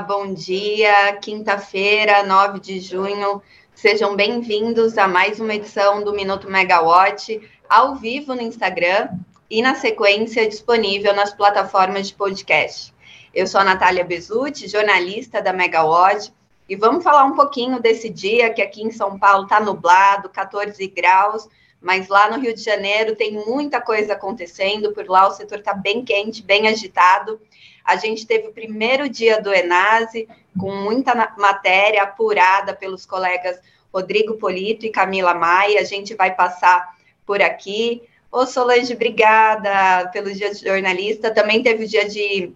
Bom dia. Quinta-feira, 9 de junho. Sejam bem-vindos a mais uma edição do Minuto Megawatt, ao vivo no Instagram e na sequência disponível nas plataformas de podcast. Eu sou a Natália Bezutti, jornalista da Megawatt, e vamos falar um pouquinho desse dia que aqui em São Paulo está nublado, 14 graus, mas lá no Rio de Janeiro tem muita coisa acontecendo, por lá o setor está bem quente, bem agitado. A gente teve o primeiro dia do Enase, com muita matéria apurada pelos colegas Rodrigo Polito e Camila Maia. A gente vai passar por aqui. Ô, Solange, obrigada pelo dia de jornalista. Também teve o dia de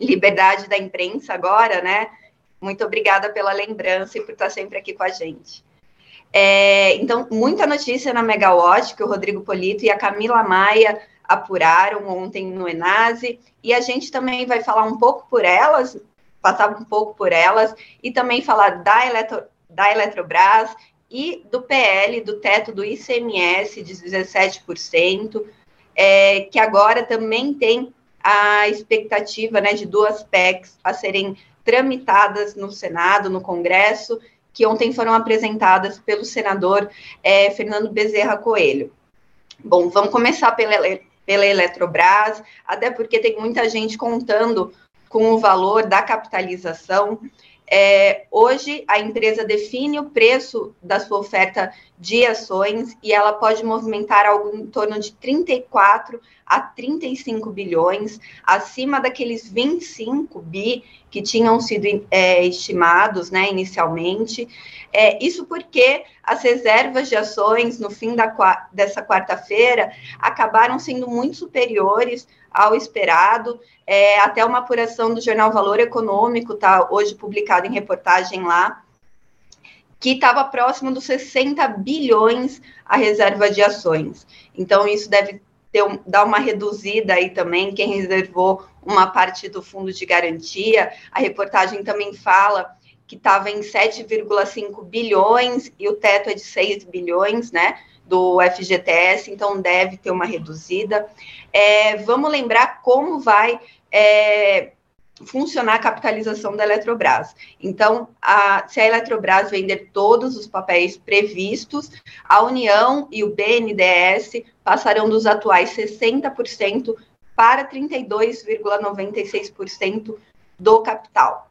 liberdade da imprensa agora, né? Muito obrigada pela lembrança e por estar sempre aqui com a gente. É, então, muita notícia na Megawatt, que o Rodrigo Polito e a Camila Maia apuraram ontem no Enase, e a gente também vai falar um pouco por elas, passar um pouco por elas, e também falar da, Eletro, da Eletrobras e do PL, do teto do ICMS de 17%, é, que agora também tem a expectativa né, de duas PECs a serem tramitadas no Senado, no Congresso, que ontem foram apresentadas pelo senador é, Fernando Bezerra Coelho. Bom, vamos começar pela, pela Eletrobras, até porque tem muita gente contando com o valor da capitalização. É, hoje, a empresa define o preço da sua oferta de ações e ela pode movimentar algo em torno de 34 a 35 bilhões, acima daqueles 25 bi que tinham sido é, estimados né, inicialmente. É, isso porque as reservas de ações no fim da, dessa quarta-feira acabaram sendo muito superiores ao esperado. É, até uma apuração do jornal Valor Econômico, está hoje publicado em reportagem lá, que estava próximo dos 60 bilhões a reserva de ações. Então, isso deve ter, dar uma reduzida aí também, quem reservou uma parte do fundo de garantia. A reportagem também fala que estava em 7,5 bilhões e o teto é de 6 bilhões, né? Do FGTS, então deve ter uma reduzida. É, vamos lembrar como vai é, funcionar a capitalização da Eletrobras. Então, a, se a Eletrobras vender todos os papéis previstos, a União e o BNDES passarão dos atuais 60% para 32,96% do capital.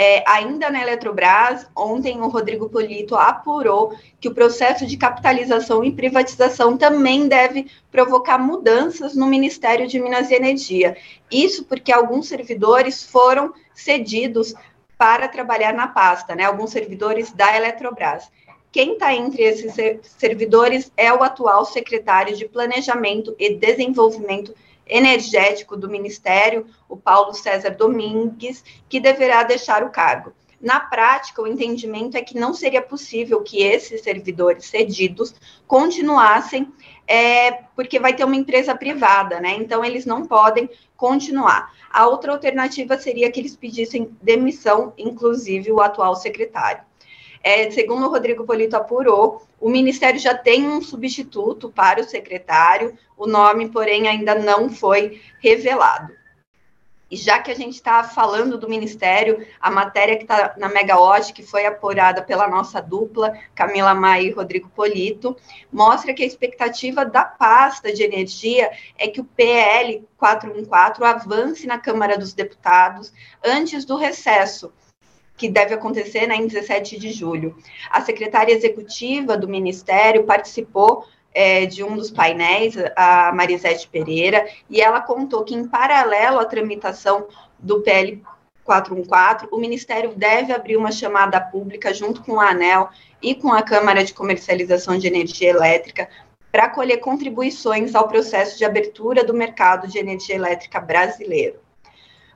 É, ainda na Eletrobras, ontem o Rodrigo Polito apurou que o processo de capitalização e privatização também deve provocar mudanças no Ministério de Minas e Energia. Isso porque alguns servidores foram cedidos para trabalhar na pasta, né? Alguns servidores da Eletrobras. Quem está entre esses servidores é o atual secretário de Planejamento e Desenvolvimento energético do Ministério, o Paulo César Domingues, que deverá deixar o cargo. Na prática, o entendimento é que não seria possível que esses servidores cedidos continuassem, é, porque vai ter uma empresa privada, né? Então, eles não podem continuar. A outra alternativa seria que eles pedissem demissão, inclusive o atual secretário. É, segundo o Rodrigo Polito apurou, o Ministério já tem um substituto para o secretário, o nome, porém, ainda não foi revelado. E já que a gente está falando do Ministério, a matéria que está na Megawatt, que foi apurada pela nossa dupla, Camila Maia e Rodrigo Polito, mostra que a expectativa da pasta de energia é que o PL 414 avance na Câmara dos Deputados antes do recesso, que deve acontecer né, em 17 de julho. A secretária executiva do Ministério participou é, de um dos painéis, a Marisete Pereira, e ela contou que, em paralelo à tramitação do PL 414, o Ministério deve abrir uma chamada pública junto com a ANEL e com a Câmara de Comercialização de Energia Elétrica para colher contribuições ao processo de abertura do mercado de energia elétrica brasileiro.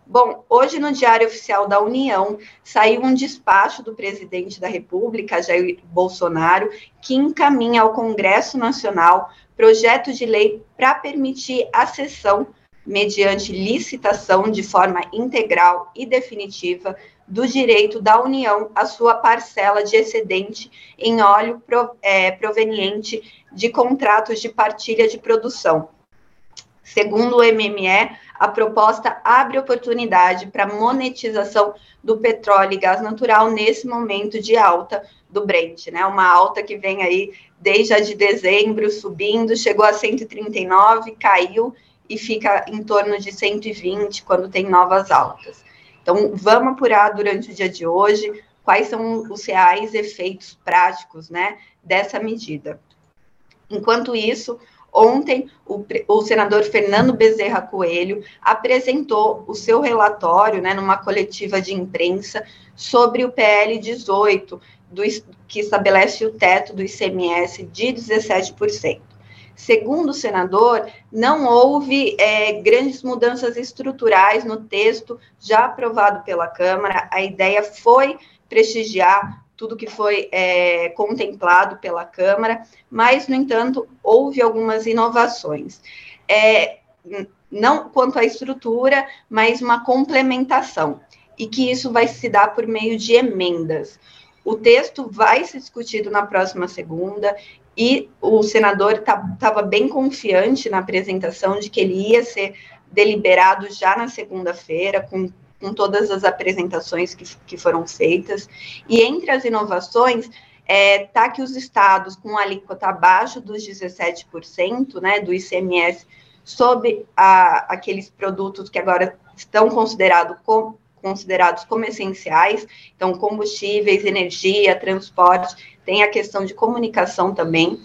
Bom, hoje no Diário Oficial da União saiu um despacho do presidente da República, Jair Bolsonaro, que encaminha ao Congresso Nacional projeto de lei para permitir a cessão, mediante licitação de forma integral e definitiva, do direito da União à sua parcela de excedente em óleo é, proveniente de contratos de partilha de produção Segundo o MME, a proposta abre oportunidade para monetização do petróleo e gás natural nesse momento de alta do Brent, né? Uma alta que vem aí desde a de dezembro subindo, chegou a 139, caiu e fica em torno de 120 quando tem novas altas. Então, vamos apurar durante o dia de hoje quais são os reais efeitos práticos, né, dessa medida. Enquanto isso, Ontem, o, o, senador Fernando Bezerra Coelho apresentou o seu relatório, né, numa coletiva de imprensa, sobre o PL 18, do, que estabelece o teto do ICMS de 17%. Segundo o senador, não houve é, grandes mudanças estruturais no texto já aprovado pela Câmara. A ideia foi prestigiar tudo que foi é, contemplado pela Câmara, mas, no entanto, houve algumas inovações. É, não quanto à estrutura, mas uma complementação, e que isso vai se dar por meio de emendas. O texto vai ser discutido na próxima segunda, e o senador estava tá, bem confiante na apresentação de que ele ia ser deliberado já na segunda-feira, com com todas as apresentações que, que foram feitas. E entre as inovações, é, tá que os estados com alíquota abaixo dos 17%, né, do ICMS, sobre a, aqueles produtos que agora estão considerados como, considerados como essenciais, então combustíveis, energia, transporte, tem a questão de comunicação também,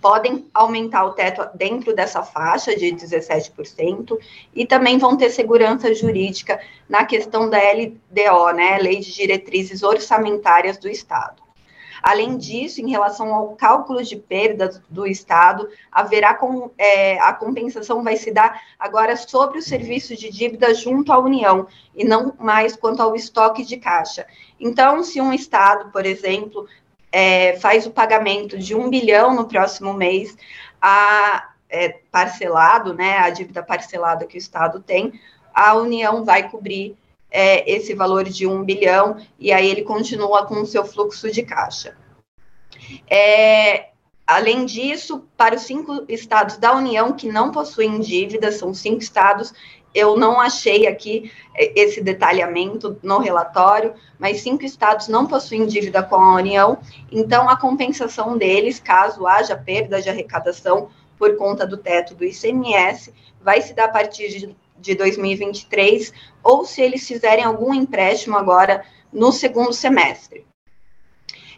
podem aumentar o teto dentro dessa faixa de 17% e também vão ter segurança jurídica na questão da LDO, né, Lei de Diretrizes Orçamentárias do Estado. Além disso, em relação ao cálculo de perdas do Estado, haverá com, é, a compensação vai se dar agora sobre o serviço de dívida junto à União e não mais quanto ao estoque de caixa. Então, se um Estado, por exemplo, é, faz o pagamento de um bilhão no próximo mês, a, é, parcelado, né, a dívida parcelada que o Estado tem, a União vai cobrir é, esse valor de um bilhão e aí ele continua com o seu fluxo de caixa. É, além disso, para os cinco estados da União que não possuem dívidas, são cinco estados, eu não achei aqui é, esse detalhamento no relatório, mas cinco estados não possuem dívida com a União, então a compensação deles, caso haja perda de arrecadação por conta do teto do ICMS, vai se dar a partir de, de 2023, ou se eles fizerem algum empréstimo agora no segundo semestre.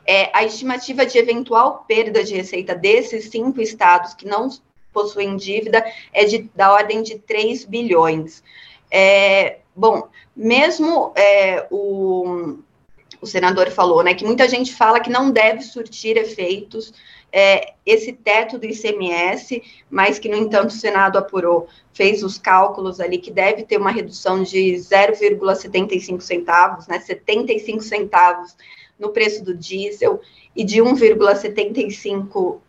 É, a estimativa de eventual perda de receita desses cinco estados que não possuem dívida é de, da ordem de 3 bilhões. É, bom, mesmo é, o, o senador falou, né, que muita gente fala que não deve surtir efeitos é, esse teto do ICMS, mas que, no entanto, o Senado apurou, fez os cálculos ali que deve ter uma redução de 0,75 centavos, né, 75 centavos no preço do diesel e de 1,75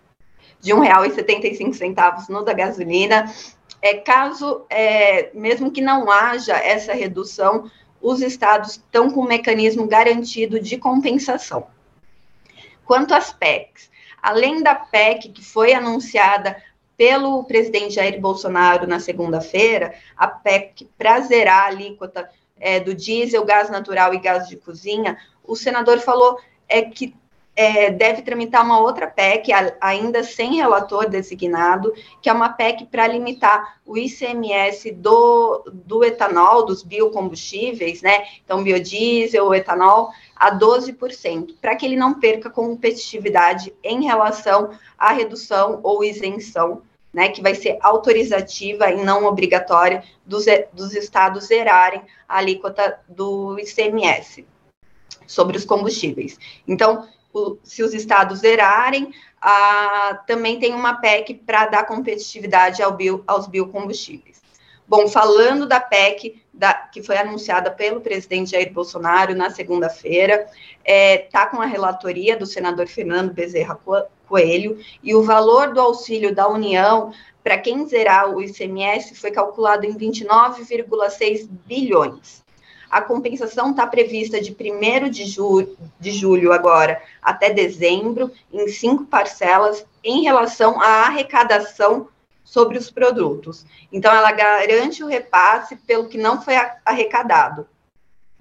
de R$ 1,75 no da gasolina. É, caso, é, mesmo que não haja essa redução, os estados estão com um mecanismo garantido de compensação. Quanto às PECs, além da PEC que foi anunciada pelo presidente Jair Bolsonaro na segunda-feira, a PEC para zerar a alíquota é, do diesel, gás natural e gás de cozinha, o senador falou é que é, deve tramitar uma outra PEC, ainda sem relator designado, que é uma PEC para limitar o ICMS do, do etanol, dos biocombustíveis, né? Então, biodiesel, etanol, a 12%, para que ele não perca competitividade em relação à redução ou isenção, né? Que vai ser autorizativa e não obrigatória dos, dos estados zerarem a alíquota do ICMS sobre os combustíveis. Então, se os estados zerarem, também tem uma PEC para dar competitividade ao bio, aos biocombustíveis. Bom, falando da PEC da, que foi anunciada pelo presidente Jair Bolsonaro na segunda-feira, está é, tá com a relatoria do senador Fernando Bezerra Coelho, e o valor do auxílio da União para quem zerar o ICMS foi calculado em 29,6 bilhões. A compensação está prevista de 1 de, de julho agora até dezembro, em cinco parcelas, em relação à arrecadação sobre os produtos. Então, ela garante o repasse pelo que não foi arrecadado.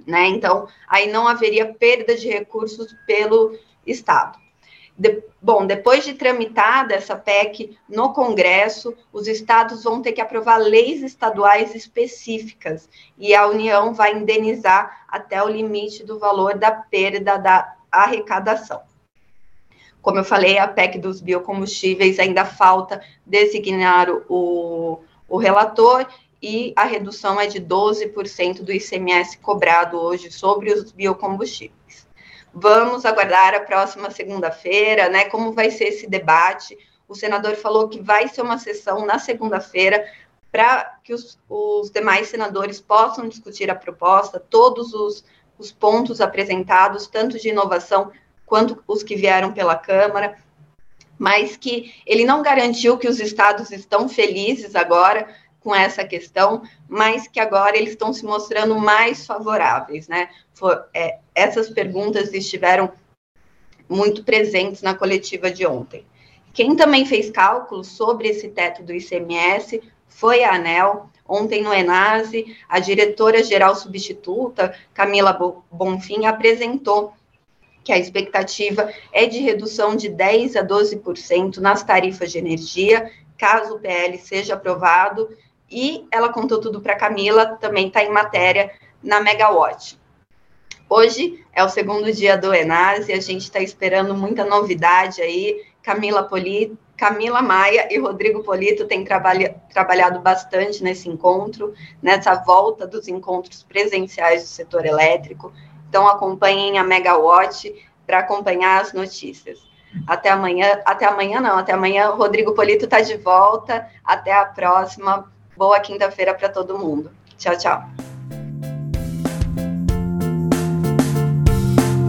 Né? Então, aí não haveria perda de recursos pelo Estado. De, bom, depois de tramitada essa PEC no Congresso, os estados vão ter que aprovar leis estaduais específicas e a União vai indenizar até o limite do valor da perda da arrecadação. Como eu falei, a PEC dos biocombustíveis ainda falta designar o, o relator e a redução é de 12% do ICMS cobrado hoje sobre os biocombustíveis. Vamos aguardar a próxima segunda-feira, né? Como vai ser esse debate? O senador falou que vai ser uma sessão na segunda-feira para que os, os, demais senadores possam discutir a proposta, todos os, os pontos apresentados, tanto de inovação quanto os que vieram pela Câmara, mas que ele não garantiu que os estados estão felizes agora com essa questão, mas que agora eles estão se mostrando mais favoráveis, né? For, é, essas perguntas estiveram muito presentes na coletiva de ontem. Quem também fez cálculos sobre esse teto do ICMS foi a ANEL. Ontem no Enase, a diretora-geral substituta, Camila Bonfim, apresentou que a expectativa é de redução de 10 a 12% nas tarifas de energia, caso o PL seja aprovado, e ela contou tudo para Camila, também está em matéria na Megawatt. Hoje é o segundo dia do Enase, a gente está esperando muita novidade aí. Camila Polito, Camila Maia e Rodrigo Polito têm trabalha, trabalhado bastante nesse encontro, nessa volta dos encontros presenciais do setor elétrico. Então acompanhem a Megawatt para acompanhar as notícias. Até amanhã, até amanhã não, até amanhã Rodrigo Polito está de volta. Até a próxima. Boa quinta-feira para todo mundo. Tchau, tchau.